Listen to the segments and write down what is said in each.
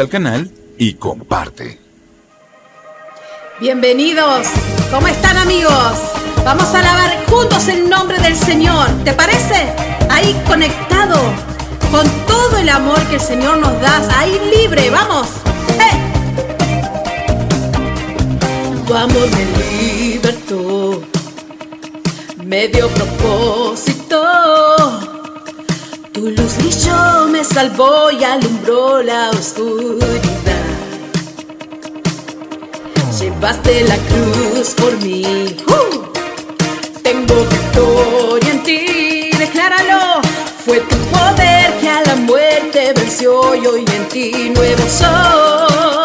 al canal y comparte. Bienvenidos, ¿cómo están amigos? Vamos a alabar juntos el nombre del Señor, ¿te parece? Ahí conectado con todo el amor que el Señor nos da, ahí libre, vamos. ¡Eh! Tu amor me libertó, me dio propósito tu luz brilló, me salvó y alumbró la oscuridad. Llevaste la cruz por mí. ¡Uh! Tengo victoria en ti, decláralo. Fue tu poder que a la muerte venció y hoy en ti nuevo soy.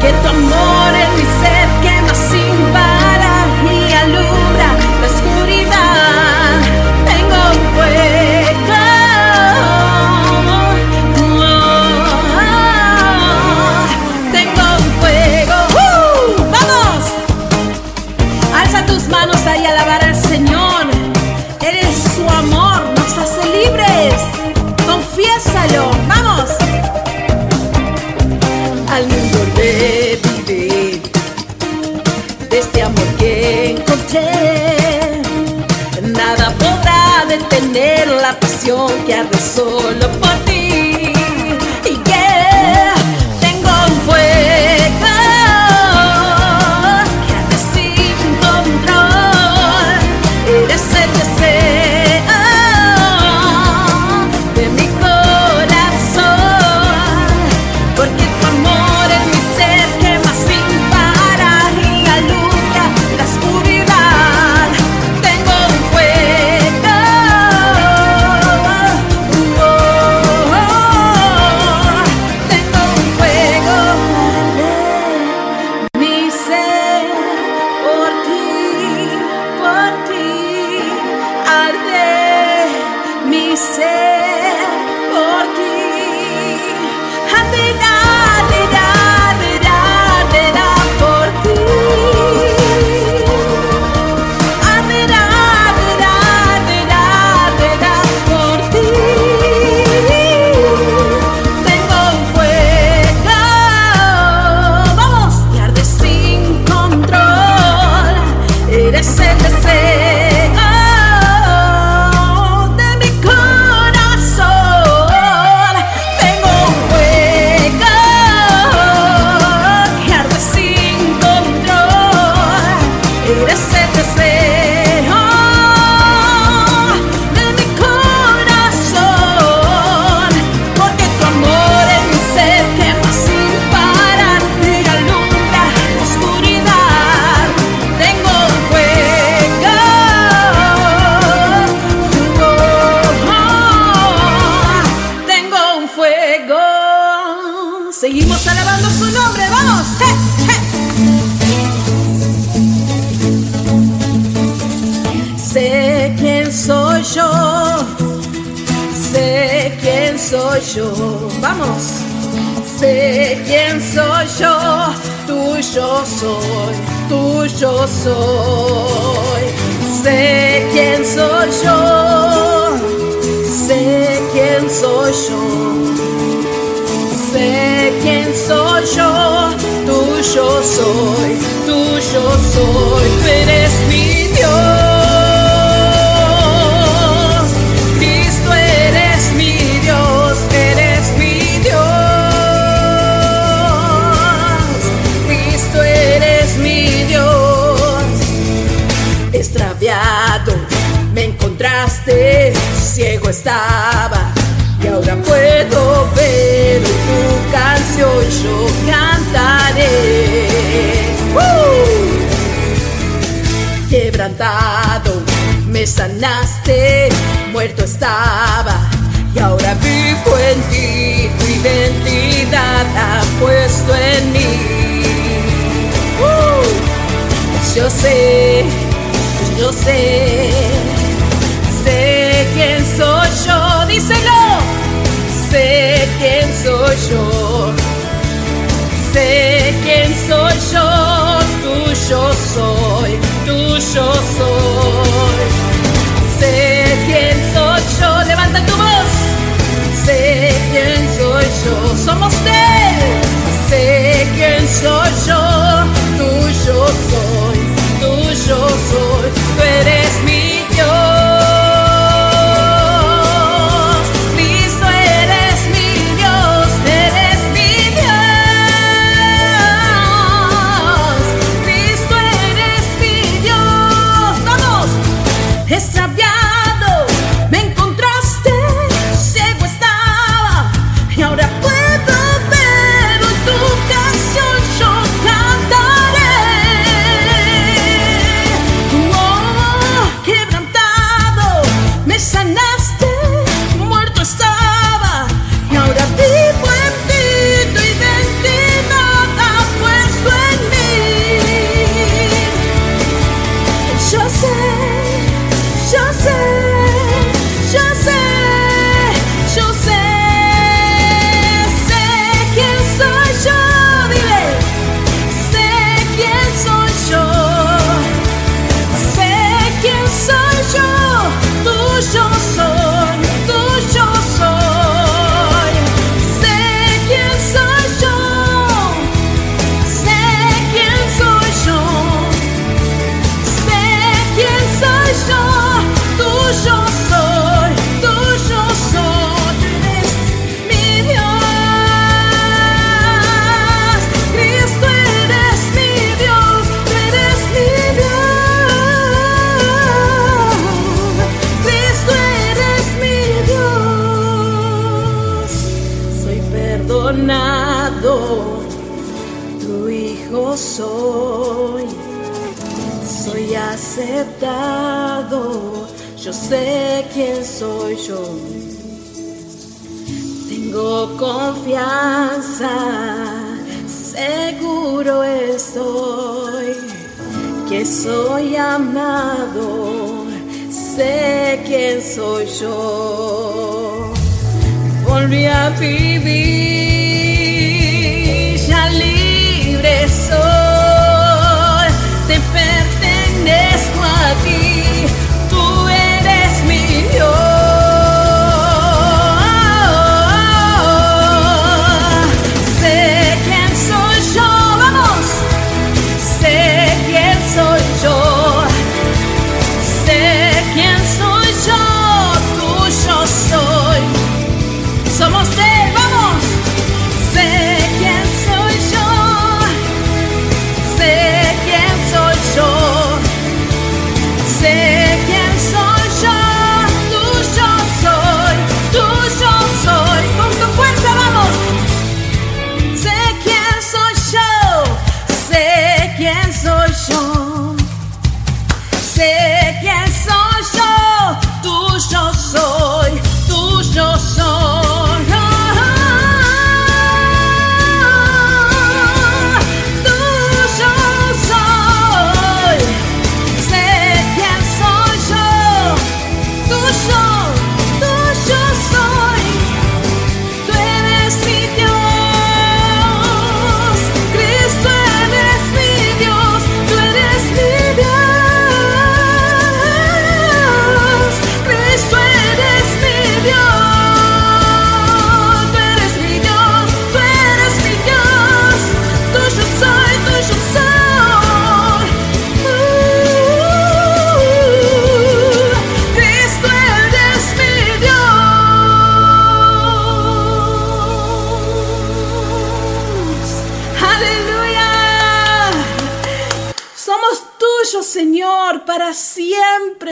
Get the most. soul. estaba. Y ahora puedo ver tu canción yo cantaré. Quebrantado me sanaste, muerto estaba. Y ahora vivo en ti, tu identidad ha puesto en mí. Yo sé, yo sé. quién soy yo. Sé quién soy yo, tuyo soy, tuyo soy. Sé quién soy yo, levanta tu voz. Sé quién soy yo, somos él. Sé quién soy yo, tuyo soy, tuyo soy, tú eres. Soy amado, sé quién soy yo. Volví a vivir,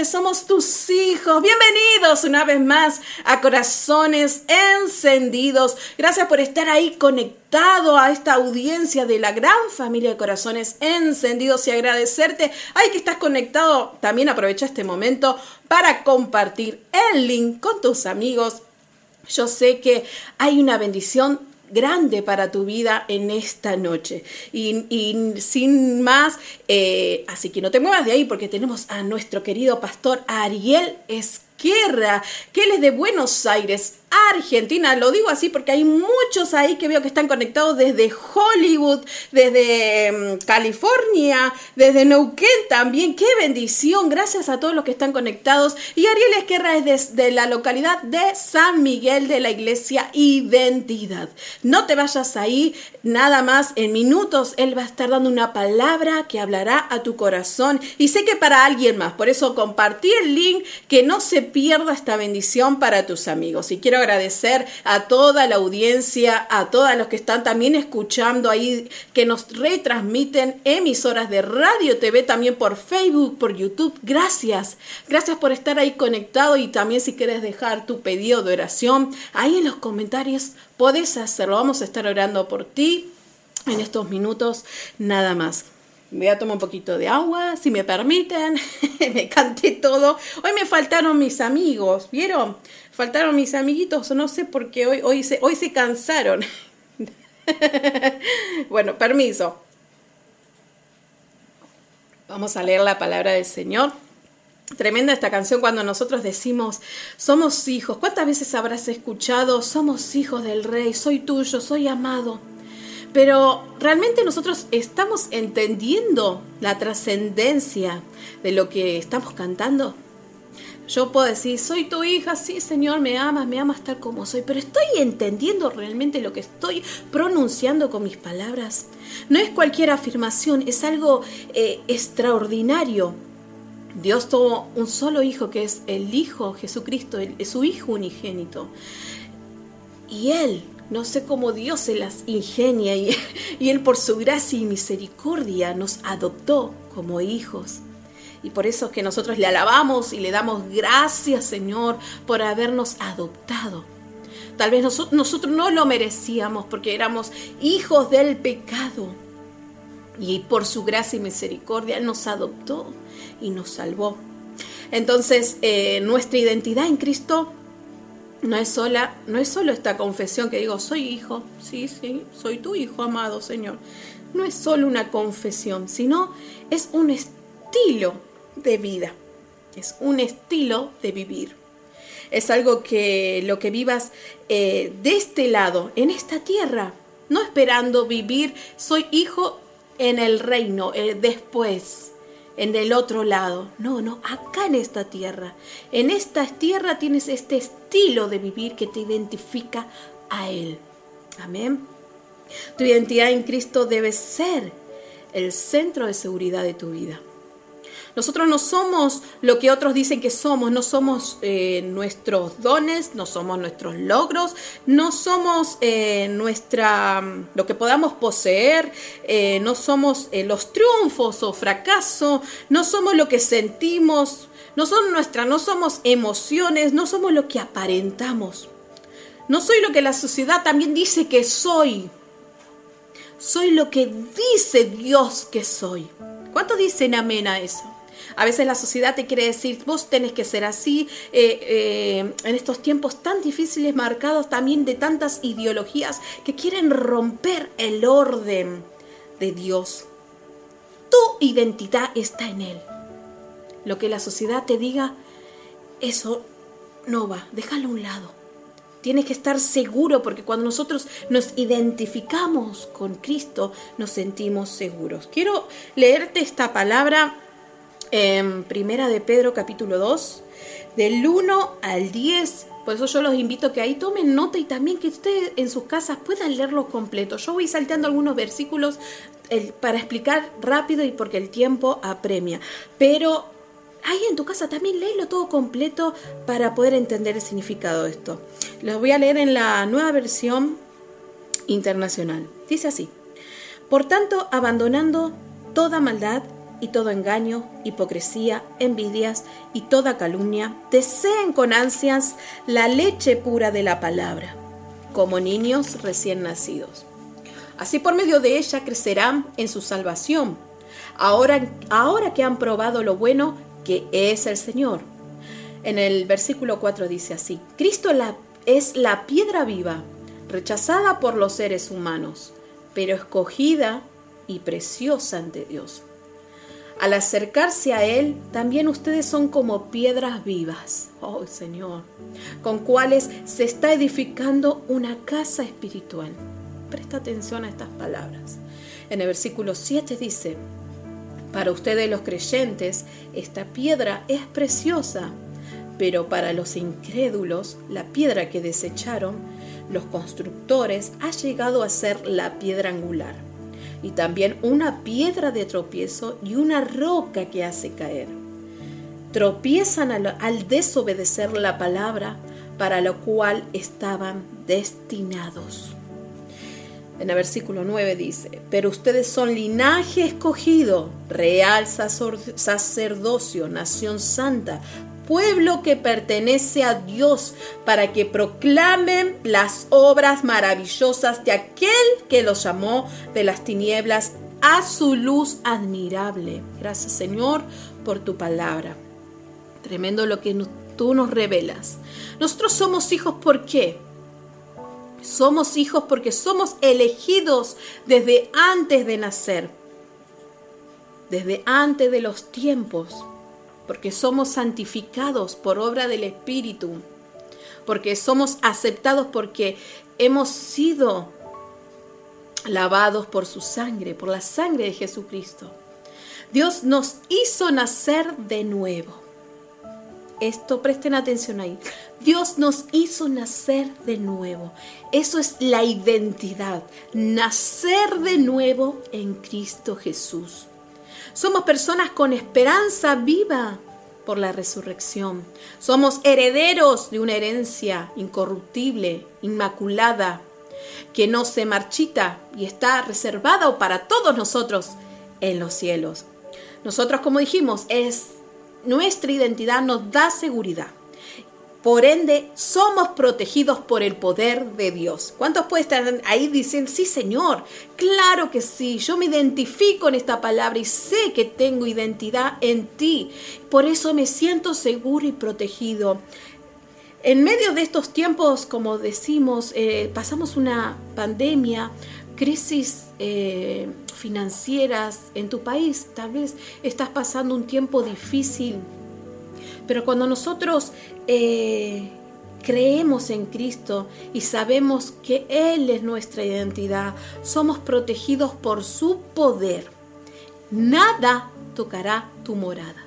Somos tus hijos. Bienvenidos una vez más a Corazones Encendidos. Gracias por estar ahí conectado a esta audiencia de la gran familia de Corazones Encendidos y agradecerte. Ay, que estás conectado. También aprovecha este momento para compartir el link con tus amigos. Yo sé que hay una bendición grande para tu vida en esta noche. Y, y sin más, eh, así que no te muevas de ahí porque tenemos a nuestro querido pastor Ariel Esquerra, que él es de Buenos Aires, Argentina. Lo digo así porque hay muchos ahí que veo que están conectados desde Hollywood, desde mm, California, desde Neuquén también. ¡Qué bendición! Gracias a todos los que están conectados. Y Ariel Esquerra es desde la localidad de San Miguel de la Iglesia Identidad. No te vayas ahí, nada más en minutos Él va a estar dando una palabra que hablará a tu corazón. Y sé que para alguien más. Por eso compartí el link, que no se pierda esta bendición para tus amigos. Y quiero agradecer a toda la audiencia, a todos los que están también escuchando ahí, que nos retransmiten emisoras de radio, TV, también por Facebook, por YouTube. Gracias. Gracias por estar ahí conectado y también si quieres dejar tu pedido de oración, ahí en los comentarios podés hacerlo. Vamos a estar orando por ti en estos minutos, nada más. Voy a tomar un poquito de agua, si me permiten. me canté todo. Hoy me faltaron mis amigos, ¿vieron? Faltaron mis amiguitos, no sé por qué hoy, hoy, se, hoy se cansaron. bueno, permiso. Vamos a leer la palabra del Señor. Tremenda esta canción cuando nosotros decimos, somos hijos. ¿Cuántas veces habrás escuchado, somos hijos del rey, soy tuyo, soy amado? Pero realmente nosotros estamos entendiendo la trascendencia de lo que estamos cantando. Yo puedo decir, soy tu hija, sí Señor, me amas, me amas tal como soy, pero estoy entendiendo realmente lo que estoy pronunciando con mis palabras. No es cualquier afirmación, es algo eh, extraordinario. Dios tuvo un solo hijo que es el Hijo Jesucristo, es su Hijo unigénito. Y Él no sé cómo Dios se las ingenia y, Él por su gracia y misericordia nos adoptó como hijos. Y por eso es que nosotros le alabamos y le damos gracias, Señor, por habernos adoptado. Tal vez nosotros, no lo merecíamos porque éramos hijos del pecado. Y por su gracia y misericordia nos adoptó y nos salvó. Entonces, eh, nuestra identidad en Cristo no es, sola, no es solo esta confesión que digo, soy hijo, sí, sí, soy tu hijo amado, Señor. No es solo una confesión, sino es un estilo de vida, es un estilo de vivir. Es algo que lo que vivas eh, de este lado, en esta tierra, no esperando vivir, soy hijo en el reino, eh, después en el otro lado. No, no, acá en esta tierra. En esta tierra tienes este estilo de vivir que te identifica a Él. Amén. Tu identidad en Cristo debe ser el centro de seguridad de tu vida. Nosotros no somos lo que otros dicen que somos, no somos eh, nuestros dones, no somos nuestros logros, no somos eh, nuestra lo que podamos poseer, eh, no somos los triunfos o fracaso, no somos lo que sentimos, no son nuestras, no somos emociones, no somos lo que aparentamos. No soy lo que la sociedad también dice que soy. Soy lo que dice Dios que soy. ¿Cuántos dicen amén a eso? A veces la sociedad te quiere decir, vos tenés que ser así, eh, eh, en estos tiempos tan difíciles, marcados también de tantas ideologías que quieren romper el orden de Dios. Tu identidad está en Él. Lo que la sociedad te diga, eso no va, déjalo a un lado. Tienes que estar seguro porque cuando nosotros nos identificamos con Cristo, nos sentimos seguros. Quiero leerte esta palabra en Primera de Pedro capítulo 2, del 1 al 10. Por eso yo los invito a que ahí tomen nota y también que ustedes en sus casas puedan leerlo completo. Yo voy salteando algunos versículos para explicar rápido y porque el tiempo apremia. Pero ahí en tu casa también léelo todo completo para poder entender el significado de esto. Los voy a leer en la nueva versión internacional. Dice así. Por tanto, abandonando toda maldad, y todo engaño, hipocresía, envidias y toda calumnia, deseen con ansias la leche pura de la palabra, como niños recién nacidos. Así por medio de ella crecerán en su salvación, ahora, ahora que han probado lo bueno que es el Señor. En el versículo 4 dice así, Cristo es la piedra viva, rechazada por los seres humanos, pero escogida y preciosa ante Dios. Al acercarse a Él, también ustedes son como piedras vivas, oh Señor, con cuales se está edificando una casa espiritual. Presta atención a estas palabras. En el versículo 7 dice, para ustedes los creyentes, esta piedra es preciosa, pero para los incrédulos, la piedra que desecharon los constructores ha llegado a ser la piedra angular y también una piedra de tropiezo y una roca que hace caer. Tropiezan al, desobedecer la palabra para lo cual estaban destinados. En el versículo 9 dice, pero ustedes son linaje escogido, real sacerdocio, nación santa, pueblo que pertenece a Dios, para que proclamen las obras maravillosas de aquel que los llamó de las tinieblas a su luz admirable. Gracias Señor por tu palabra. Tremendo lo que tú nos revelas. Nosotros somos hijos, ¿por qué? Somos hijos porque somos elegidos desde antes de nacer, desde antes de los tiempos, porque somos santificados por obra del Espíritu, porque somos aceptados porque hemos sido lavados por su sangre, por la sangre de Jesucristo. Dios nos hizo nacer de nuevo. Esto presten atención ahí. Dios nos hizo nacer de nuevo. Eso es la identidad. Nacer de nuevo en Cristo Jesús. Somos personas con esperanza viva por la resurrección. Somos herederos de una herencia incorruptible, inmaculada, que no se marchita y está reservada para todos nosotros en los cielos. Nosotros, como dijimos, es nuestra identidad nos da seguridad. Por ende, somos protegidos por el poder de Dios. ¿Cuántos pueden estar ahí diciendo, sí Señor, claro que sí, yo me identifico en esta palabra y sé que tengo identidad en ti. Por eso me siento seguro y protegido. En medio de estos tiempos, como decimos, eh, pasamos una pandemia, crisis eh, financieras en tu país, tal vez estás pasando un tiempo difícil, pero cuando nosotros eh, creemos en Cristo y sabemos que Él es nuestra identidad, somos protegidos por su poder. Nada tocará tu morada,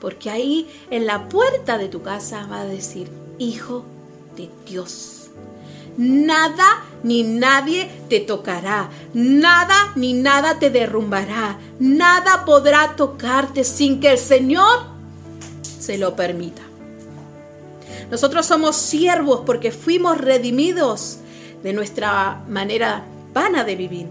porque ahí en la puerta de tu casa va a decir, Hijo de Dios. Nada ni nadie te tocará, nada ni nada te derrumbará, nada podrá tocarte sin que el Señor se lo permita. Nosotros somos siervos porque fuimos redimidos de nuestra manera vana de vivir.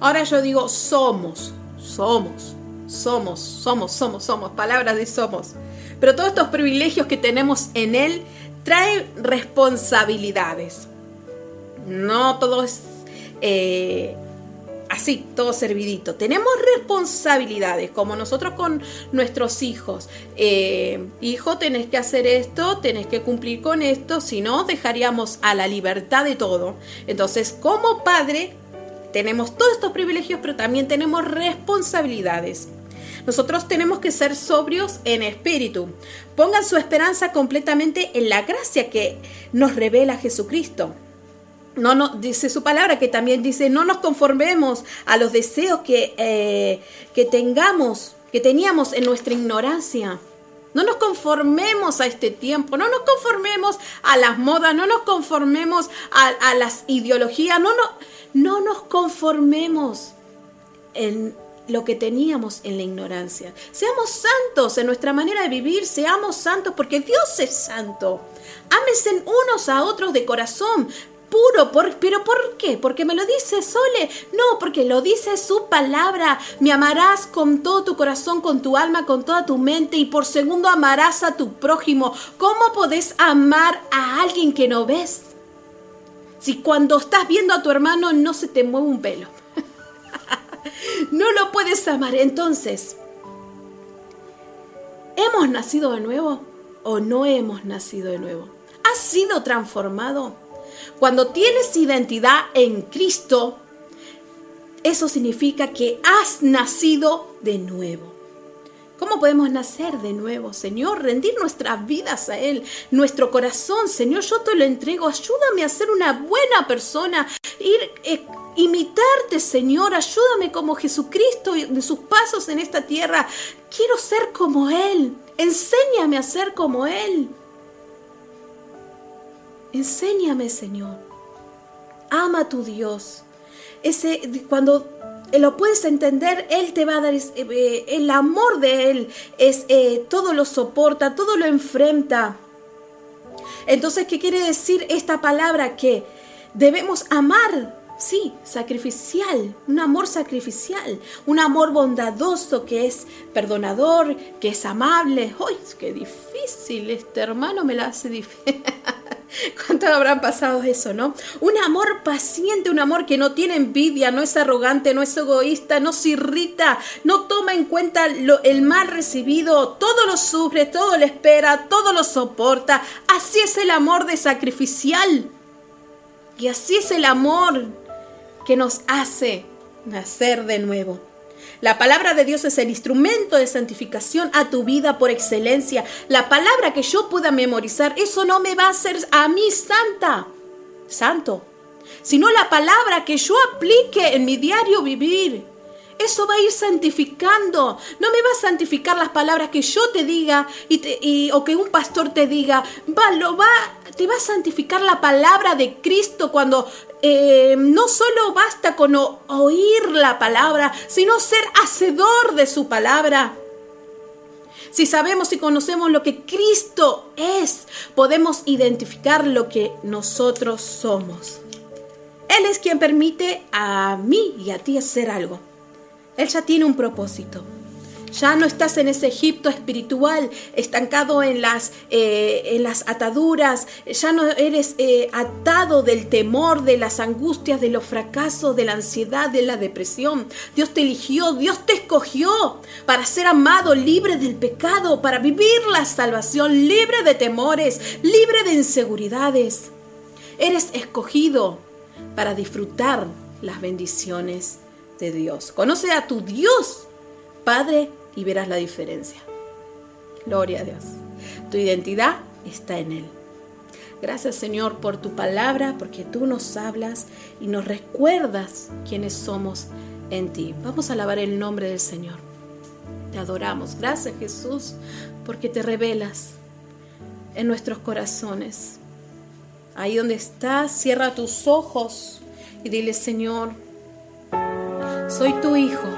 Ahora yo digo somos, somos, somos, somos, somos, somos, palabras de somos. Pero todos estos privilegios que tenemos en Él traen responsabilidades. No todo es eh, así, todo servidito. Tenemos responsabilidades, como nosotros con nuestros hijos. Eh, hijo, tenés que hacer esto, tenés que cumplir con esto, si no, dejaríamos a la libertad de todo. Entonces, como padre, tenemos todos estos privilegios, pero también tenemos responsabilidades. Nosotros tenemos que ser sobrios en espíritu. Pongan su esperanza completamente en la gracia que nos revela Jesucristo no, dice su palabra que también dice, no nos conformemos a los deseos que, eh, que tengamos, que teníamos en nuestra ignorancia. No nos conformemos a este tiempo, no nos conformemos a las modas, no nos conformemos a, las ideologías, no, no, no nos conformemos en lo que teníamos en la ignorancia. Seamos santos en nuestra manera de vivir, seamos santos porque Dios es santo. Ámense unos a otros de corazón, puro. ¿Pero por qué? ¿Porque me lo dice Sole? No, porque lo dice su palabra. Me amarás con todo tu corazón, con tu alma, con toda tu mente y por segundo amarás a tu prójimo. ¿Cómo podés amar a alguien que no ves? Si cuando estás viendo a tu hermano no se te mueve un pelo. no lo puedes amar. Entonces, ¿hemos nacido de nuevo o no hemos nacido de nuevo? ¿Has sido transformado? Cuando tienes identidad en Cristo, eso significa que has nacido de nuevo. ¿Cómo podemos nacer de nuevo, Señor? Rendir nuestras vidas a Él, nuestro corazón, Señor, yo te lo entrego. Ayúdame a ser una buena persona, ir... Eh, imitarte, Señor. Ayúdame como Jesucristo de sus pasos en esta tierra. Quiero ser como Él. Enséñame a ser como Él. Enséñame, Señor. Ama a tu Dios. Ese, cuando lo puedes entender, Él te va a dar eh, el amor de Él, es, eh, todo lo soporta, todo lo enfrenta. Entonces, ¿qué quiere decir esta palabra? Que debemos amar Sí, sacrificial, un amor sacrificial, un amor bondadoso que es perdonador, que es amable. ¡Ay, qué difícil! Este hermano me lo hace difícil. ¿Cuánto habrán pasado eso, no? Un amor paciente, un amor que no tiene envidia, no es arrogante, no es egoísta, no se irrita, no toma en cuenta el mal recibido, todo lo sufre, todo lo espera, todo lo soporta. Así es el amor de sacrificial. Y así es el amor que nos hace nacer de nuevo. La palabra de Dios es el instrumento de santificación a tu vida por excelencia. La palabra que yo pueda memorizar, eso no me va a hacer a mí santa, santo, sino la palabra que yo aplique en mi diario vivir. Eso va a ir santificando. No me va a santificar las palabras que yo te diga y, o que un pastor te diga. Va, lo va, te va a santificar la palabra de Cristo cuando eh, no solo basta con oír la palabra, sino ser hacedor de su palabra. Si sabemos y conocemos lo que Cristo es, podemos identificar lo que nosotros somos. Él es quien permite a mí y a ti hacer algo. Él ya tiene un propósito. Ya no estás en ese Egipto espiritual, estancado en las, eh, en las ataduras. Ya no eres eh, atado del temor, de las angustias, de los fracasos, de la ansiedad, de la depresión. Dios te eligió, Dios te escogió para ser amado, libre del pecado, para vivir la salvación, libre de temores, libre de inseguridades. Eres escogido para disfrutar las bendiciones de Dios. Conoce a tu Dios, Padre, y verás la diferencia. Gloria a Dios. Tu identidad está en Él. Gracias Señor por tu palabra, porque tú nos hablas y nos recuerdas quiénes somos en ti. Vamos a alabar el nombre del Señor. Te adoramos. Gracias Jesús, porque te revelas en nuestros corazones. Ahí donde estás, cierra tus ojos y dile, Señor, soy tu hijo.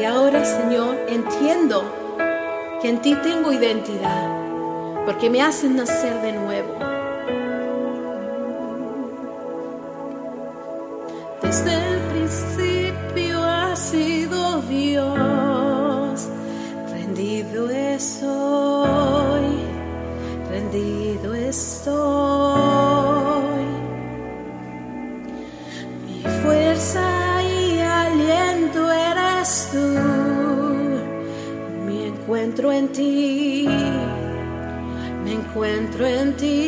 Y ahora, Señor, entiendo que en ti tengo identidad, porque me hacen nacer de nuevo. Desde el principio ha sido Dios, rendido estoy, rendido estoy. En ti, me encuentro en ti.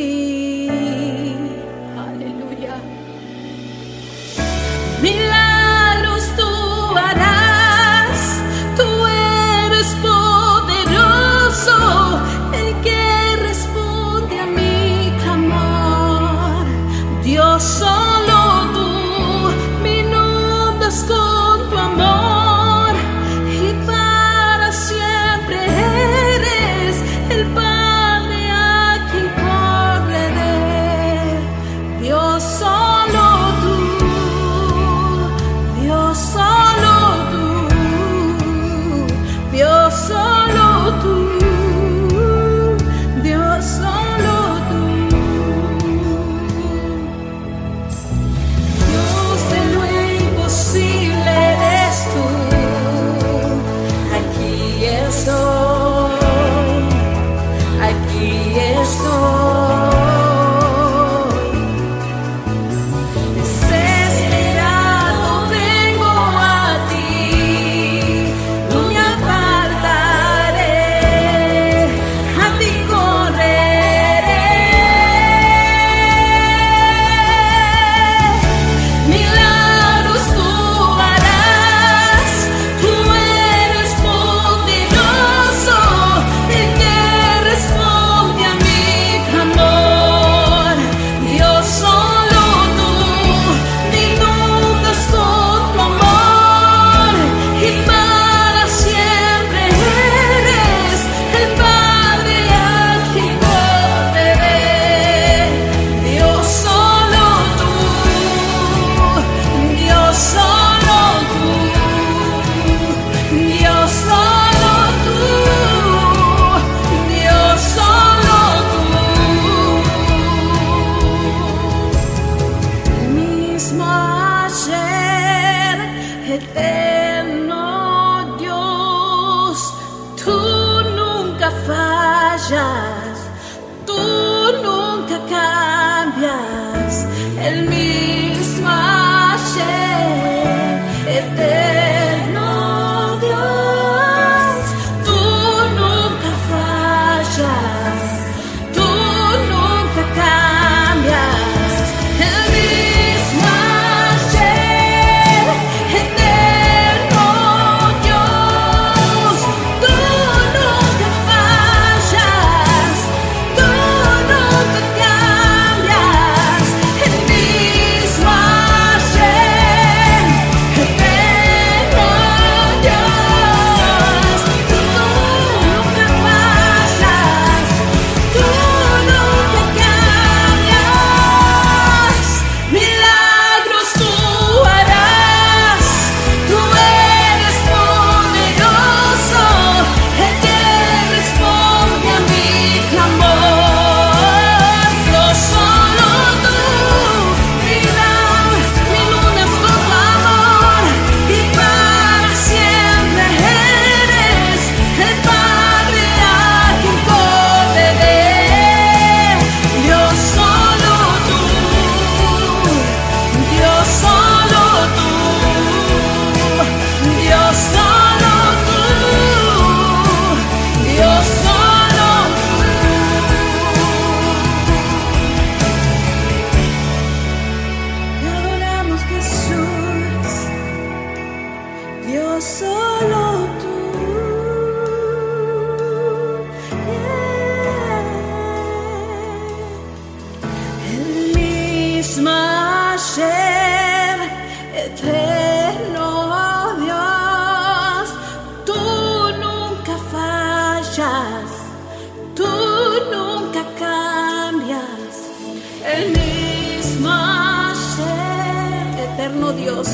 Dios,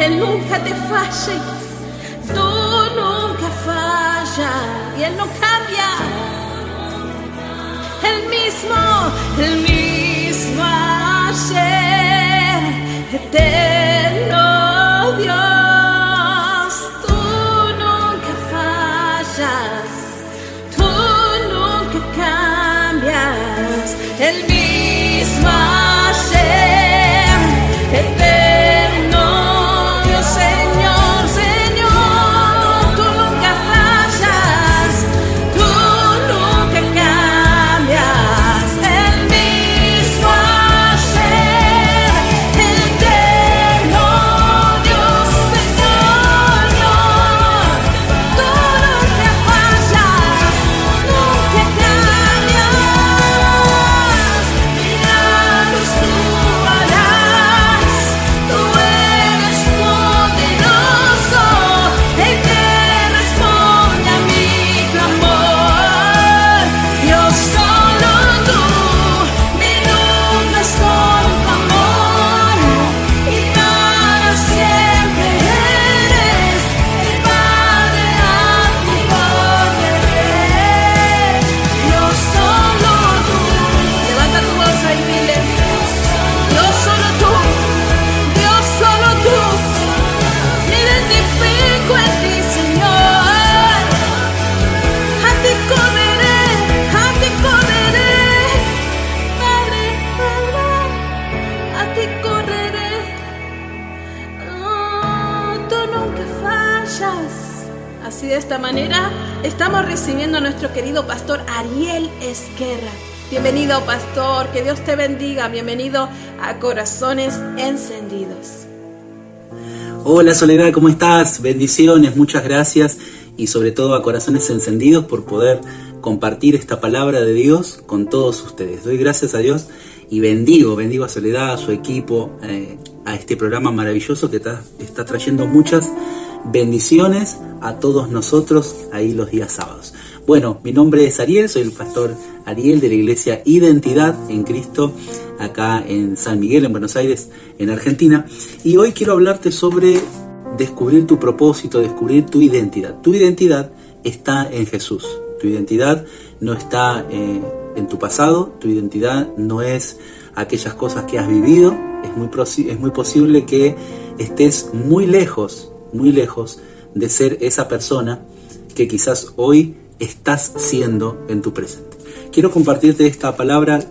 Él nunca te falla, tú nunca fallas y Él no cambia. El mismo, el mismo ayer, eterno esta manera estamos recibiendo a nuestro querido pastor Ariel Esquerra. Bienvenido pastor, que Dios te bendiga. Bienvenido a Corazones Encendidos. Hola Soledad, ¿cómo estás? Bendiciones, muchas gracias y sobre todo a corazones encendidos por poder compartir esta palabra de Dios con todos ustedes. Doy gracias a Dios y bendigo, bendigo a Soledad, a su equipo, eh, a este programa maravilloso que está, está trayendo muchas bendiciones a todos nosotros ahí los días sábados. Bueno, mi nombre es Ariel, soy el pastor Ariel de la iglesia Identidad en Cristo, acá en San Miguel, en Buenos Aires, en Argentina. Y hoy quiero hablarte sobre descubrir tu propósito, descubrir tu identidad. Tu identidad está en Jesús. Tu identidad no está eh, en tu pasado, tu identidad no es aquellas cosas que has vivido. Es muy, es muy posible que estés muy lejos, muy lejos de ser esa persona que quizás hoy estás siendo en tu presente. Quiero compartirte esta palabra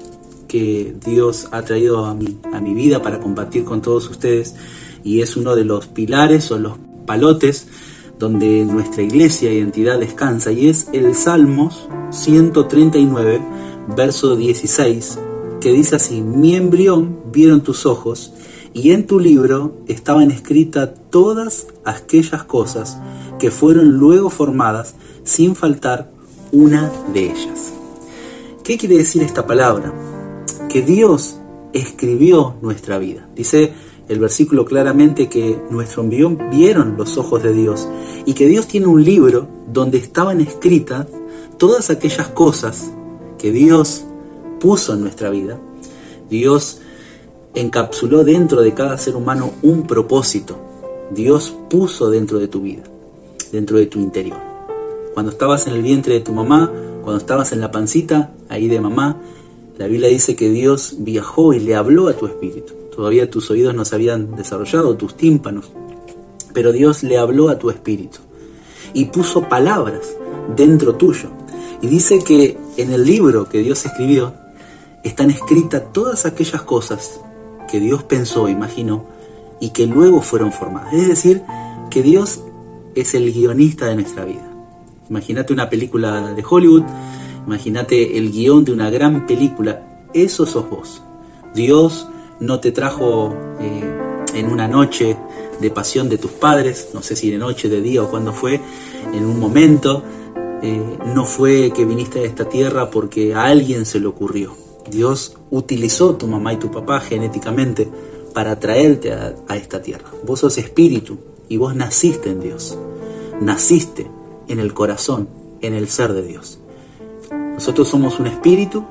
que Dios ha traído a mi, a mi vida para compartir con todos ustedes y es uno de los pilares o los palotes donde nuestra iglesia y entidad descansa y es el Salmos 139, verso 16, que dice así, mi embrión vieron tus ojos y en tu libro estaban escritas todas aquellas cosas que fueron luego formadas sin faltar una de ellas. ¿Qué quiere decir esta palabra? Que Dios escribió nuestra vida. Dice el versículo claramente que nuestro embrión vieron los ojos de Dios y que Dios tiene un libro donde estaban escritas todas aquellas cosas que Dios puso en nuestra vida. Dios encapsuló dentro de cada ser humano un propósito. Dios puso dentro de tu vida, dentro de tu interior. Cuando estabas en el vientre de tu mamá, cuando estabas en la pancita ahí de mamá, la Biblia dice que Dios viajó y le habló a tu espíritu. Todavía tus oídos no se habían desarrollado, tus tímpanos. Pero Dios le habló a tu espíritu y puso palabras dentro tuyo. Y dice que en el libro que Dios escribió están escritas todas aquellas cosas que Dios pensó, imaginó, y que luego fueron formadas. Es decir, que Dios es el guionista de nuestra vida. Imagínate una película de Hollywood, imagínate el guion de una gran película. Eso sos vos. Dios no te trajo eh, en una noche de pasión de tus padres, no sé si de noche, de día o cuándo fue, en un momento, eh, no fue que viniste a esta tierra porque a alguien se le ocurrió. Dios utilizó tu mamá y tu papá genéticamente para traerte a, esta tierra. Vos sos espíritu y vos naciste en Dios. Naciste en el corazón, en el ser de Dios. Nosotros somos un espíritu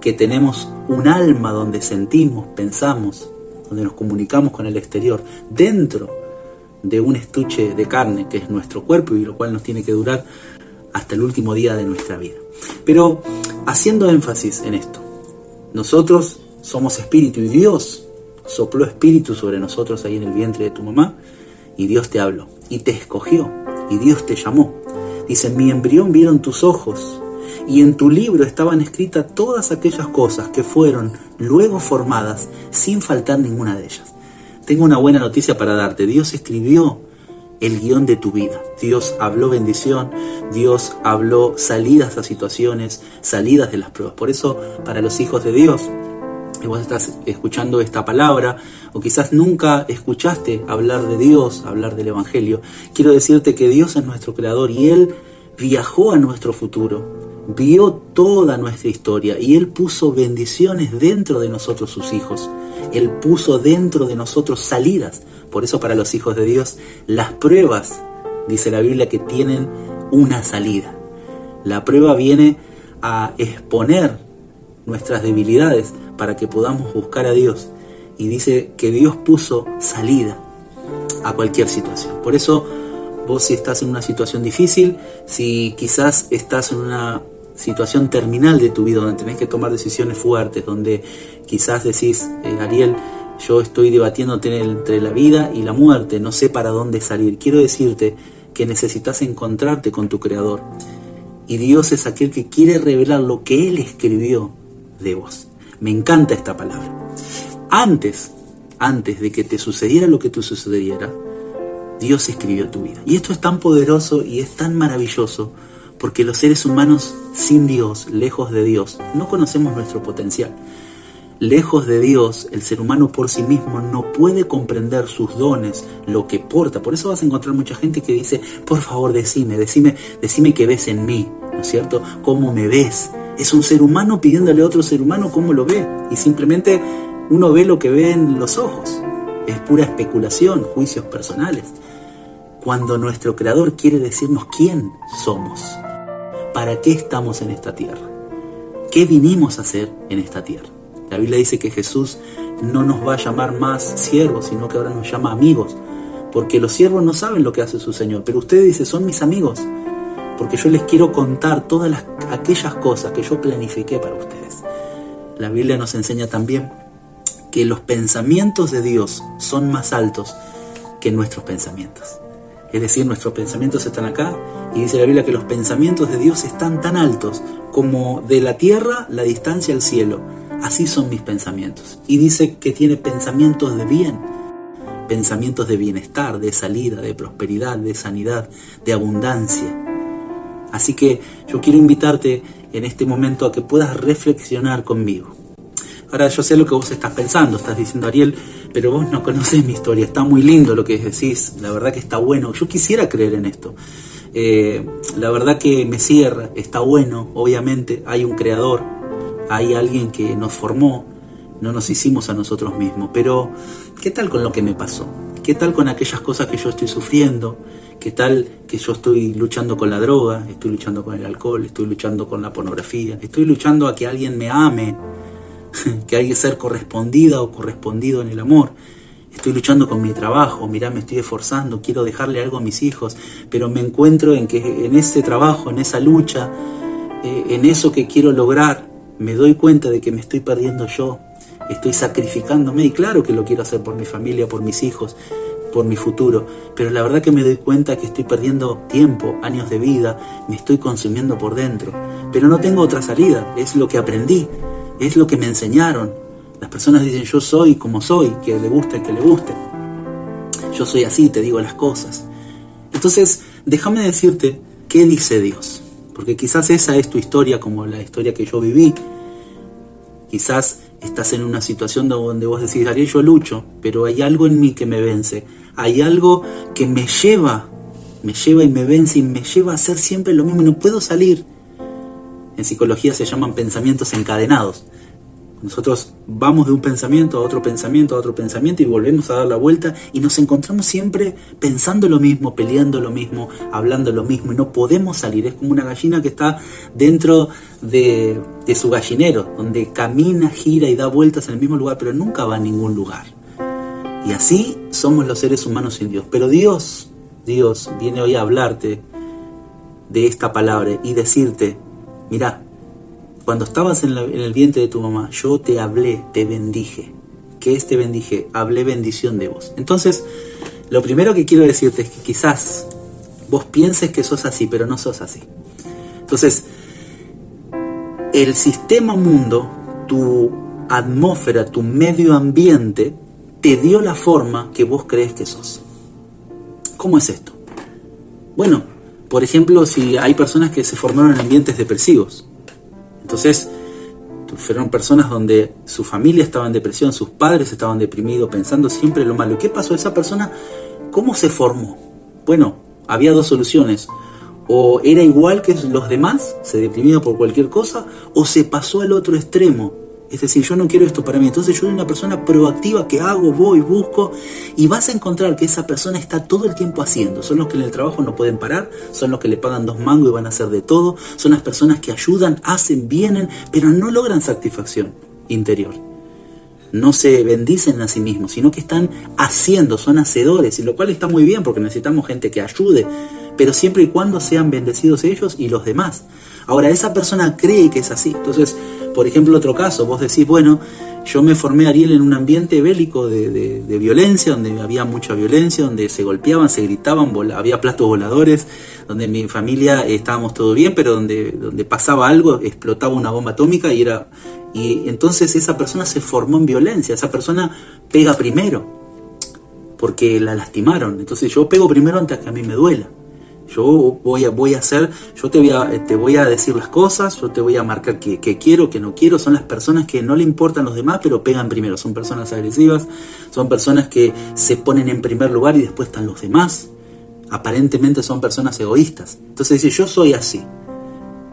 que tenemos un alma donde sentimos, pensamos, donde nos comunicamos con el exterior, dentro de un estuche de carne que es nuestro cuerpo y lo cual nos tiene que durar hasta el último día de nuestra vida. Pero haciendo énfasis en esto, nosotros somos espíritu y Dios sopló espíritu sobre nosotros ahí en el vientre de tu mamá y Dios te habló y te escogió y Dios te llamó. Dice, mi embrión vieron tus ojos y en tu libro estaban escritas todas aquellas cosas que fueron luego formadas sin faltar ninguna de ellas. Tengo una buena noticia para darte. Dios escribió el guion de tu vida. Dios habló bendición, Dios habló salidas a situaciones, salidas de las pruebas. Por eso, para los hijos de Dios, que vos estás escuchando esta palabra, o quizás nunca escuchaste hablar de Dios, hablar del Evangelio, quiero decirte que Dios es nuestro creador y Él viajó a nuestro futuro vio toda nuestra historia y Él puso bendiciones dentro de nosotros sus hijos. Él puso dentro de nosotros salidas. Por eso para los hijos de Dios las pruebas, dice la Biblia, que tienen una salida. La prueba viene a exponer nuestras debilidades para que podamos buscar a Dios. Y dice que Dios puso salida a cualquier situación. Por eso vos si estás en una situación difícil, si quizás estás en una situación terminal de tu vida, donde tenés que tomar decisiones fuertes, donde quizás decís, eh, Ariel, yo estoy debatiéndote entre la vida y la muerte, no sé para dónde salir. Quiero decirte que necesitas encontrarte con tu Creador. Y Dios es aquel que quiere revelar lo que Él escribió de vos. Me encanta esta palabra. Antes, antes de que te sucediera lo que te sucediera, Dios escribió tu vida. Y esto es tan poderoso y es tan maravilloso porque los seres humanos sin Dios, lejos de Dios, no conocemos nuestro potencial. Lejos de Dios, el ser humano por sí mismo no puede comprender sus dones, lo que porta. Por eso vas a encontrar mucha gente que dice, por favor, decime, decime, decime que ves en mí, ¿no es cierto? ¿Cómo me ves? Es un ser humano pidiéndole a otro ser humano cómo lo ve. Y simplemente uno ve lo que ve en los ojos. Es pura especulación, juicios personales. Cuando nuestro Creador quiere decirnos quién somos. ¿Para qué estamos en esta tierra? ¿Qué vinimos a hacer en esta tierra? La Biblia dice que Jesús no nos va a llamar más siervos, sino que ahora nos llama amigos, porque los siervos no saben lo que hace su Señor, pero ustedes dicen, son mis amigos, porque yo les quiero contar todas las, aquellas cosas que yo planifiqué para ustedes. La Biblia nos enseña también que los pensamientos de Dios son más altos que nuestros pensamientos. Es decir, nuestros pensamientos están acá y dice la Biblia que los pensamientos de Dios están tan altos como de la tierra la distancia al cielo. Así son mis pensamientos. Y dice que tiene pensamientos de bien, pensamientos de bienestar, de salida, de prosperidad, de sanidad, de abundancia. Así que yo quiero invitarte en este momento a que puedas reflexionar conmigo. Ahora yo sé lo que vos estás pensando, estás diciendo Ariel, pero vos no conoces mi historia, está muy lindo lo que decís, la verdad que está bueno, yo quisiera creer en esto. Eh, la verdad que me cierra, está bueno, obviamente hay un creador, hay alguien que nos formó, no nos hicimos a nosotros mismos, pero ¿qué tal con lo que me pasó? ¿Qué tal con aquellas cosas que yo estoy sufriendo? ¿Qué tal que yo estoy luchando con la droga, estoy luchando con el alcohol, estoy luchando con la pornografía, estoy luchando a que alguien me ame, que hay que ser correspondida o correspondido en el amor? Estoy luchando con mi trabajo, mirá, me estoy esforzando, quiero dejarle algo a mis hijos, pero me encuentro en que en ese trabajo, en esa lucha, eh, en eso que quiero lograr, me doy cuenta de que me estoy perdiendo yo, estoy sacrificándome y claro que lo quiero hacer por mi familia, por mis hijos, por mi futuro, pero la verdad que me doy cuenta que estoy perdiendo tiempo, años de vida, me estoy consumiendo por dentro, pero no tengo otra salida, es lo que aprendí, es lo que me enseñaron. Las personas dicen yo soy como soy, que le guste, que le guste. Yo soy así, te digo las cosas. Entonces, déjame decirte qué dice Dios, porque quizás esa es tu historia como la historia que yo viví. Quizás estás en una situación donde vos decís, Ariel, yo lucho, pero hay algo en mí que me vence, hay algo que me lleva, me lleva y me vence y me lleva a hacer siempre lo mismo y no puedo salir. En psicología se llaman pensamientos encadenados. Nosotros vamos de un pensamiento a otro pensamiento a otro pensamiento y volvemos a dar la vuelta y nos encontramos siempre pensando lo mismo, peleando lo mismo, hablando lo mismo y no podemos salir. Es como una gallina que está dentro de, su gallinero, donde camina, gira y da vueltas en el mismo lugar, pero nunca va a ningún lugar. Y así somos los seres humanos sin Dios. Pero Dios, Dios viene hoy a hablarte de esta palabra y decirte, mira, cuando estabas en, el vientre de tu mamá, yo te hablé, te bendije. ¿Qué es te bendije? Hablé bendición de vos. Entonces, lo primero que quiero decirte es que quizás vos pienses que sos así, pero no sos así. Entonces, el sistema mundo, tu atmósfera, tu medio ambiente, te dio la forma que vos crees que sos. ¿Cómo es esto? Bueno, por ejemplo, si hay personas que se formaron en ambientes depresivos, entonces, fueron personas donde su familia estaba en depresión, sus padres estaban deprimidos, pensando siempre lo malo. ¿Qué pasó? Esa persona, ¿cómo se formó? Bueno, había dos soluciones. O era igual que los demás, se deprimía por cualquier cosa, o se pasó al otro extremo, es decir, yo no quiero esto para mí. Entonces yo soy una persona proactiva que hago, voy, busco y vas a encontrar que esa persona está todo el tiempo haciendo. Son los que en el trabajo no pueden parar, son los que le pagan dos mangos y van a hacer de todo, son las personas que ayudan, hacen, vienen, pero no logran satisfacción interior. No se bendicen a sí mismos, sino que están haciendo, son hacedores, y lo cual está muy bien porque necesitamos gente que ayude, pero siempre y cuando sean bendecidos ellos y los demás. Ahora, esa persona cree que es así. Entonces, por ejemplo, otro caso, vos decís, bueno, yo me formé Ariel en un ambiente bélico de, violencia, donde había mucha violencia, donde se golpeaban, se gritaban, había platos voladores, donde mi familia estábamos todo bien, pero donde, donde pasaba algo, explotaba una bomba atómica y era... Y entonces esa persona se formó en violencia, esa persona pega primero, porque la lastimaron. Entonces yo pego primero antes que a mí me duela. Yo voy a, voy a hacer, yo te voy a, te voy a decir las cosas, yo te voy a marcar que, quiero, que no quiero. Son las personas que no le importan los demás, pero pegan primero. Son personas agresivas, son personas que se ponen en primer lugar y después están los demás. Aparentemente son personas egoístas. Entonces dice, yo soy así.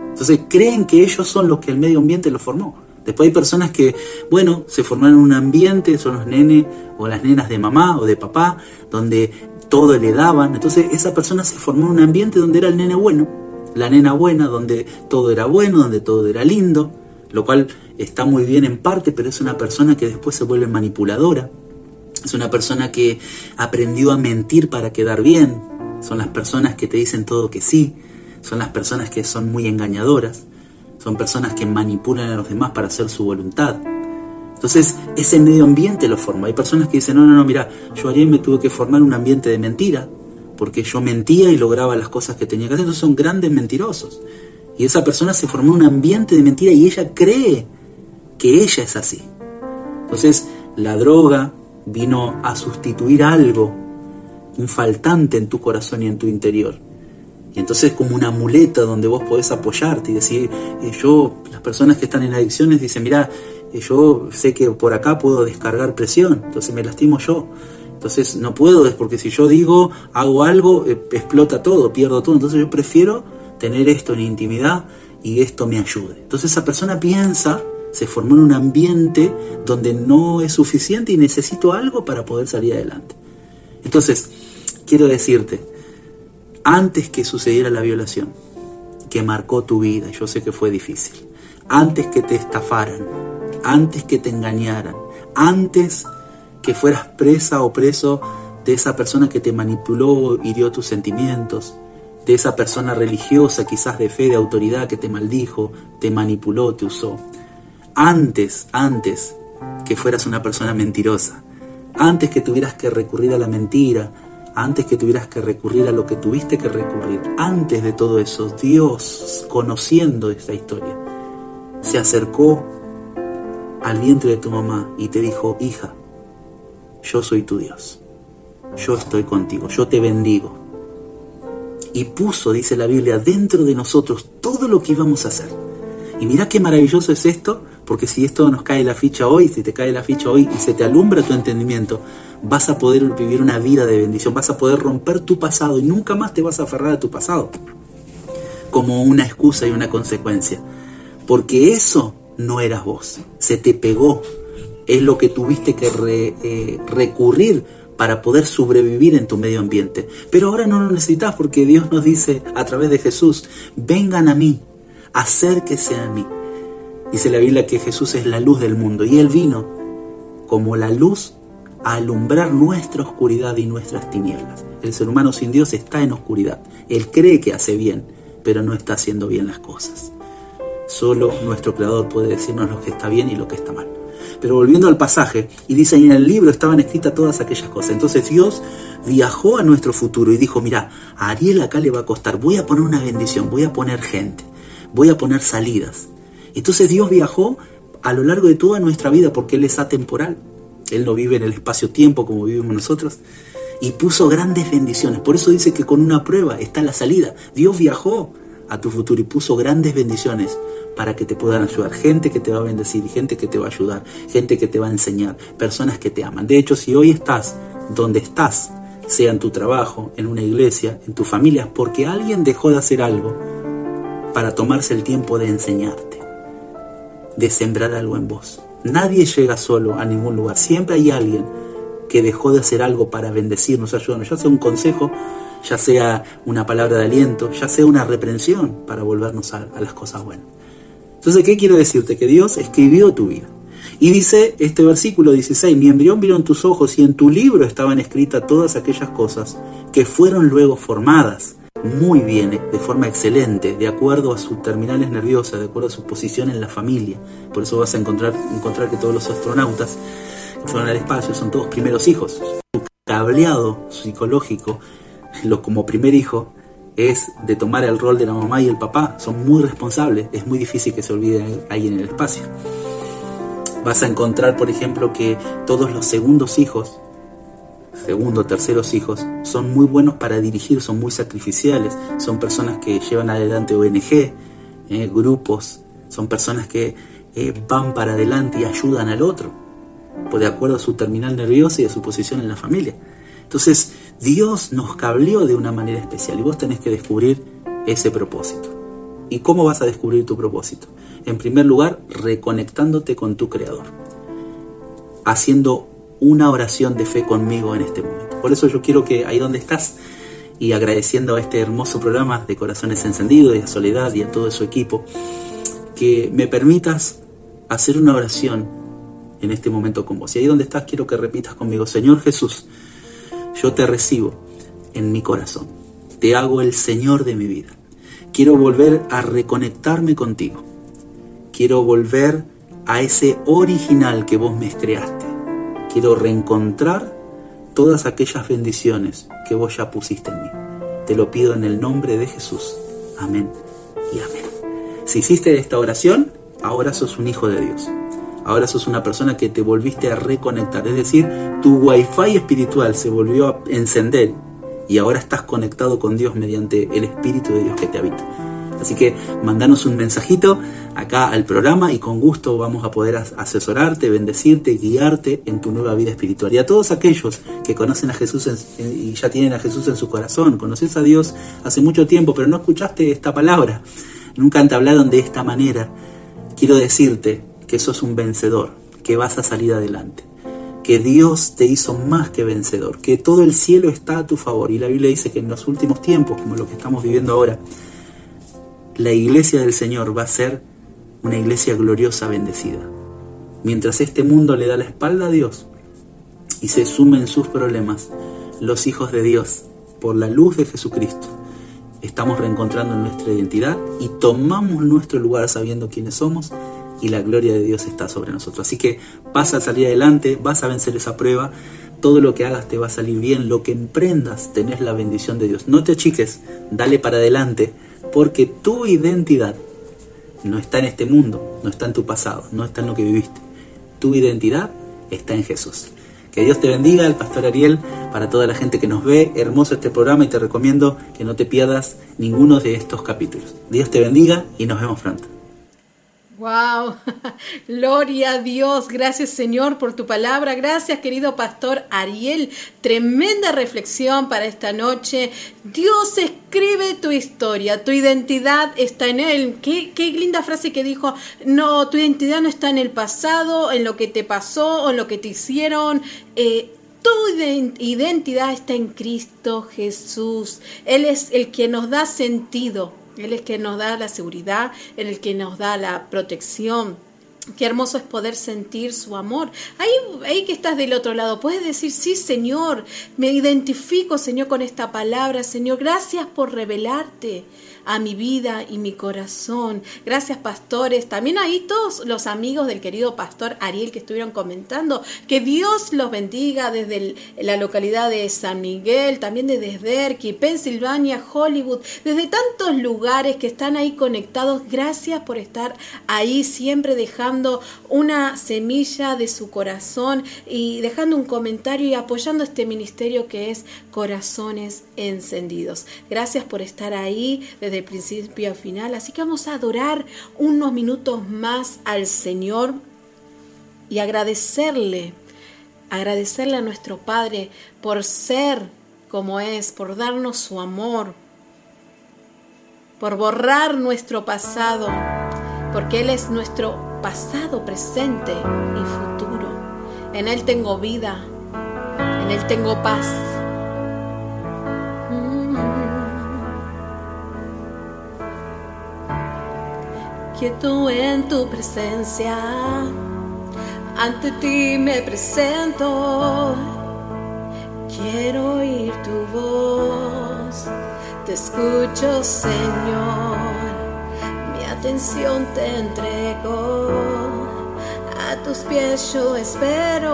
Entonces creen que ellos son los que el medio ambiente los formó. Después hay personas que, bueno, se formaron en un ambiente, son los nenes o las nenas de mamá o de papá, donde todo le daban. Entonces esa persona se formó en un ambiente donde era el nene bueno, la nena buena, donde todo era bueno, donde todo era lindo, lo cual está muy bien en parte, pero es una persona que después se vuelve manipuladora. Es una persona que aprendió a mentir para quedar bien. Son las personas que te dicen todo que sí. Son las personas que son muy engañadoras. Son personas que manipulan a los demás para hacer su voluntad. Entonces, ese medio ambiente lo forma. Hay personas que dicen, no, no, no, mira, yo ayer me tuve que formar un ambiente de mentira, porque yo mentía y lograba las cosas que tenía que hacer. Entonces son grandes mentirosos. Y esa persona se formó un ambiente de mentira y ella cree que ella es así. Entonces la droga vino a sustituir algo, un faltante en tu corazón y en tu interior. Y entonces como una muleta donde vos podés apoyarte y decir, eh, yo, las personas que están en adicciones dicen, mira, yo sé que por acá puedo descargar presión, entonces me lastimo yo. Entonces no puedo, es porque si yo digo, hago algo, eh, explota todo, pierdo todo. Entonces yo prefiero tener esto en intimidad y esto me ayude. Entonces esa persona piensa, se formó en un ambiente donde no es suficiente y necesito algo para poder salir adelante. Entonces, quiero decirte, antes que sucediera la violación, que marcó tu vida, yo sé que fue difícil, antes que te estafaran, antes que te engañaran, antes que fueras presa o preso de esa persona que te manipuló, hirió tus sentimientos, de esa persona religiosa, quizás de fe, de autoridad, que te maldijo, te manipuló, te usó. Antes, antes que fueras una persona mentirosa, antes que tuvieras que recurrir a la mentira, antes que tuvieras que recurrir a lo que tuviste que recurrir, antes de todo eso, Dios, conociendo esta historia, se acercó al vientre de tu mamá y te dijo, hija, yo soy tu Dios, yo estoy contigo, yo te bendigo. Y puso, dice la Biblia, dentro de nosotros todo lo que íbamos a hacer. Y mira qué maravilloso es esto, porque si esto nos cae la ficha hoy, si te cae la ficha hoy y se te alumbra tu entendimiento, vas a poder vivir una vida de bendición, vas a poder romper tu pasado y nunca más te vas a aferrar a tu pasado como una excusa y una consecuencia. Porque eso no eras vos, se te pegó, es lo que tuviste que eh, recurrir para poder sobrevivir en tu medio ambiente. Pero ahora no lo necesitas porque Dios nos dice a través de Jesús, vengan a mí, acérquese a mí. Dice la Biblia que Jesús es la luz del mundo y Él vino como la luz a alumbrar nuestra oscuridad y nuestras tinieblas. El ser humano sin Dios está en oscuridad. Él cree que hace bien, pero no está haciendo bien las cosas. Solo nuestro Creador puede decirnos lo que está bien y lo que está mal. Pero volviendo al pasaje, y dice, en el libro estaban escritas todas aquellas cosas. Entonces Dios viajó a nuestro futuro y dijo, mira, a Ariel acá le va a costar, voy a poner una bendición, voy a poner gente, voy a poner salidas. Entonces Dios viajó a lo largo de toda nuestra vida porque Él es atemporal. Él no vive en el espacio-tiempo como vivimos nosotros. Y puso grandes bendiciones. Por eso dice que con una prueba está la salida. Dios viajó a tu futuro y puso grandes bendiciones para que te puedan ayudar. Gente que te va a bendecir, gente que te va a ayudar, gente que te va a enseñar, personas que te aman. De hecho, si hoy estás donde estás, sea en tu trabajo, en una iglesia, en tu familia, porque alguien dejó de hacer algo para tomarse el tiempo de enseñarte, de sembrar algo en vos. Nadie llega solo a ningún lugar. Siempre hay alguien que dejó de hacer algo para bendecirnos, ayudarnos, ya sea un consejo, ya sea una palabra de aliento, ya sea una reprensión para volvernos a, las cosas buenas. Entonces, ¿qué quiero decirte? Que Dios escribió tu vida. Y dice este versículo 16, mi embrión vieron tus ojos y en tu libro estaban escritas todas aquellas cosas que fueron luego formadas muy bien, de forma excelente, de acuerdo a sus terminales nerviosas, de acuerdo a su posición en la familia. Por eso vas a encontrar, encontrar que todos los astronautas que fueron al espacio son todos primeros hijos. Su cableado psicológico, lo como primer hijo, es de tomar el rol de la mamá y el papá. Son muy responsables. Es muy difícil que se olvide ahí en el espacio. Vas a encontrar, por ejemplo, que todos los segundos hijos segundo, terceros hijos, son muy buenos para dirigir, son muy sacrificiales, son personas que llevan adelante ONG, eh, grupos, son personas que eh, van para adelante y ayudan al otro, por de acuerdo a su terminal nerviosa y a su posición en la familia. Entonces, Dios nos cableó de una manera especial y vos tenés que descubrir ese propósito. ¿Y cómo vas a descubrir tu propósito? En primer lugar, reconectándote con tu Creador, haciendo una oración de fe conmigo en este momento. Por eso yo quiero que ahí donde estás y agradeciendo a este hermoso programa de Corazones Encendidos y a Soledad y a todo su equipo, que me permitas hacer una oración en este momento con vos. Y ahí donde estás quiero que repitas conmigo, Señor Jesús, yo te recibo en mi corazón, te hago el Señor de mi vida. Quiero volver a reconectarme contigo. Quiero volver a ese original que vos me creaste quiero reencontrar todas aquellas bendiciones que vos ya pusiste en mí. Te lo pido en el nombre de Jesús. Amén y amén. Si hiciste esta oración, ahora sos un hijo de Dios. Ahora sos una persona que te volviste a reconectar. Es decir, tu wifi espiritual se volvió a encender y ahora estás conectado con Dios mediante el Espíritu de Dios que te habita. Así que mandanos un mensajito acá al programa y con gusto vamos a poder asesorarte, bendecirte, guiarte en tu nueva vida espiritual. Y a todos aquellos que conocen a Jesús y ya tienen a Jesús en su corazón, conoces a Dios hace mucho tiempo, pero no escuchaste esta palabra, nunca te hablaron de esta manera, quiero decirte que sos un vencedor, que vas a salir adelante que Dios te hizo más que vencedor, que todo el cielo está a tu favor. Y la Biblia dice que en los últimos tiempos, como lo que estamos viviendo ahora, la iglesia del Señor va a ser una iglesia gloriosa, bendecida. Mientras este mundo le da la espalda a Dios y se sume en sus problemas, los hijos de Dios, por la luz de Jesucristo, estamos reencontrando nuestra identidad y tomamos nuestro lugar sabiendo quiénes somos y la gloria de Dios está sobre nosotros. Así que vas a salir adelante, vas a vencer esa prueba, todo lo que hagas te va a salir bien, lo que emprendas tenés la bendición de Dios. No te achiques, dale para adelante, porque tu identidad no está en este mundo, no está en tu pasado, no está en lo que viviste. Tu identidad está en Jesús. Que Dios te bendiga, el pastor Ariel, para toda la gente que nos ve. Hermoso este programa y te recomiendo que no te pierdas ninguno de estos capítulos. Dios te bendiga y nos vemos pronto. Wow, gloria a Dios, gracias Señor por tu palabra, gracias querido pastor Ariel, tremenda reflexión para esta noche. Dios escribe tu historia, tu identidad está en Él. Qué, qué linda frase que dijo, no, tu identidad no está en el pasado, en lo que te pasó o en lo que te hicieron. Eh, tu identidad está en Cristo Jesús. Él es el que nos da sentido él es que nos da la seguridad, Él es el que nos da la protección. Qué hermoso es poder sentir su amor. Ahí, ahí que estás del otro lado, puedes decir, sí, Señor, me identifico, Señor, con esta palabra. Señor, gracias por revelarte a mi vida y mi corazón. Gracias, pastores. También ahí todos los amigos del querido pastor Ariel que estuvieron comentando. Que Dios los bendiga desde la localidad de San Miguel, también de Desderky, Pensilvania, Hollywood, desde tantos lugares que están ahí conectados. Gracias por estar ahí siempre dejando una semilla de su corazón y dejando un comentario y apoyando este ministerio que es Corazones Encendidos. Gracias por estar ahí desde principio a final. Así que vamos a adorar unos minutos más al Señor y agradecerle, agradecerle a nuestro Padre por ser como es, por darnos su amor, por borrar nuestro pasado, porque Él es nuestro pasado, presente y futuro. En Él tengo vida, en Él tengo paz. Quieto en tu presencia. Ante ti me presento, quiero oír tu voz. Te escucho, Señor, mi atención te entrego. A tus pies yo espero,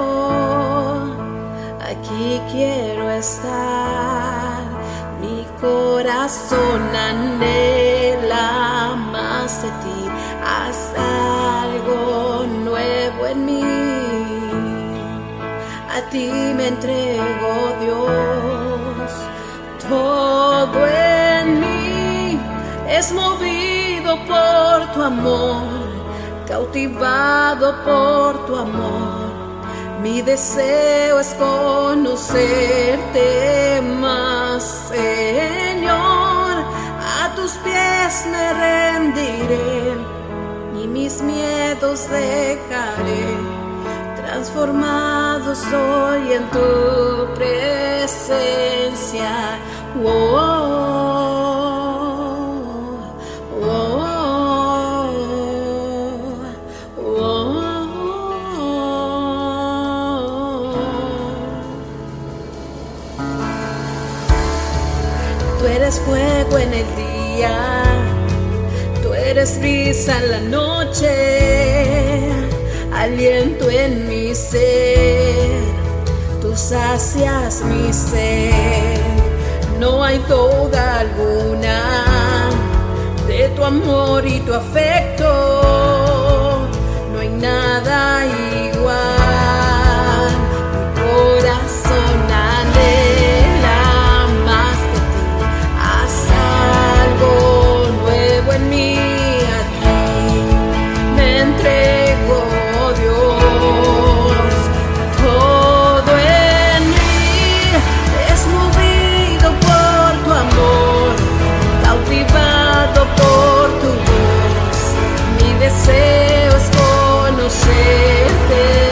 aquí quiero estar. Mi corazón anhela más de ti ti me entrego, Dios. Todo en mí es movido por tu amor, cautivado por tu amor. Mi deseo es conocerte más, Señor. A tus pies me rendiré mis miedos dejaré, transformado soy en tu presencia. Tú eres fuego en el día eres brisa en la noche, aliento en mi ser. Tú sacias mi sed, no hay duda alguna de tu amor y tu afecto. No hay nada igual. Deseo es conocerte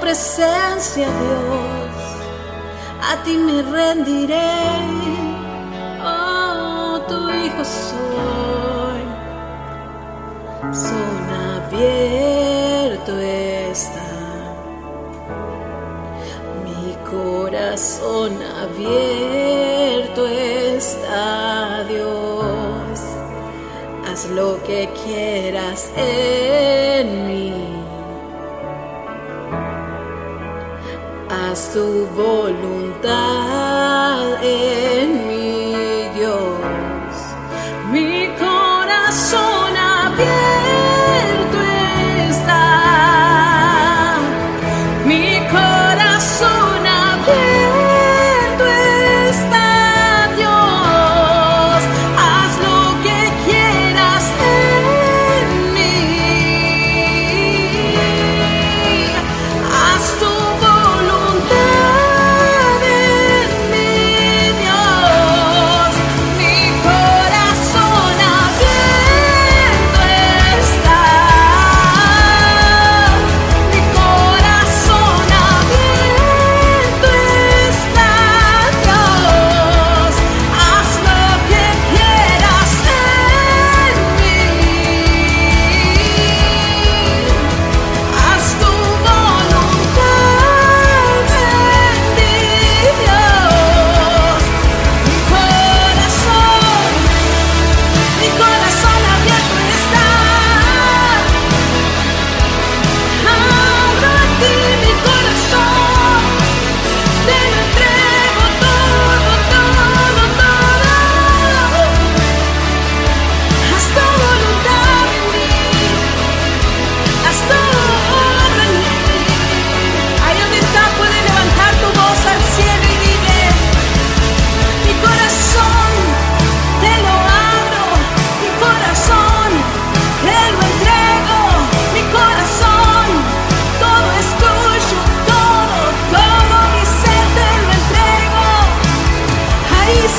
presencia, Dios. A ti me rendiré. Oh, tu hijo soy. Son abierto está. Mi corazón abierto está, Dios. Haz lo que quieras en Haz tu voluntad. En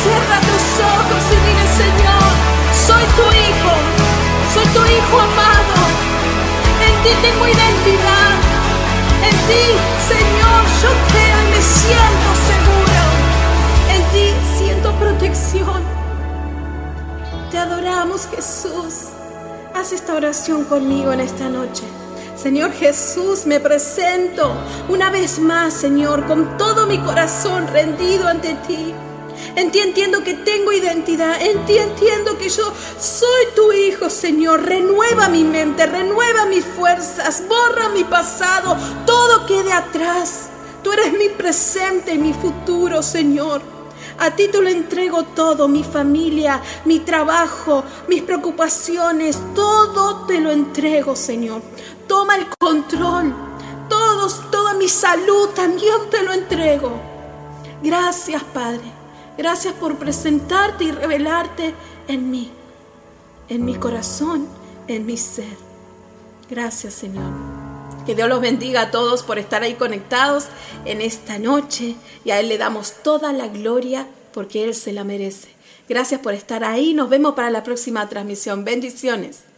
cierra tus ojos y dile, Señor, soy tu hijo, soy tu hijo amado. En ti tengo identidad. En ti, Señor, yo creo y me siento seguro. En ti siento protección. Te adoramos, Jesús. Haz esta oración conmigo en esta noche. Señor Jesús, me presento una vez más, Señor, con todo mi corazón rendido ante ti. En ti entiendo que tengo identidad. En ti entiendo que yo soy tu hijo, Señor. Renueva mi mente, renueva mis fuerzas, borra mi pasado, todo quede atrás. Tú eres mi presente y mi futuro, Señor. A ti te lo entrego todo, mi familia, mi trabajo, mis preocupaciones, todo te lo entrego, Señor. Toma el control. Todos, toda mi salud también te lo entrego. Gracias, Padre. Gracias por presentarte y revelarte en mí, en mi corazón, en mi ser. Gracias, Señor. Que Dios los bendiga a todos por estar ahí conectados en esta noche y a Él le damos toda la gloria porque Él se la merece. Gracias por estar ahí. Nos vemos para la próxima transmisión. Bendiciones.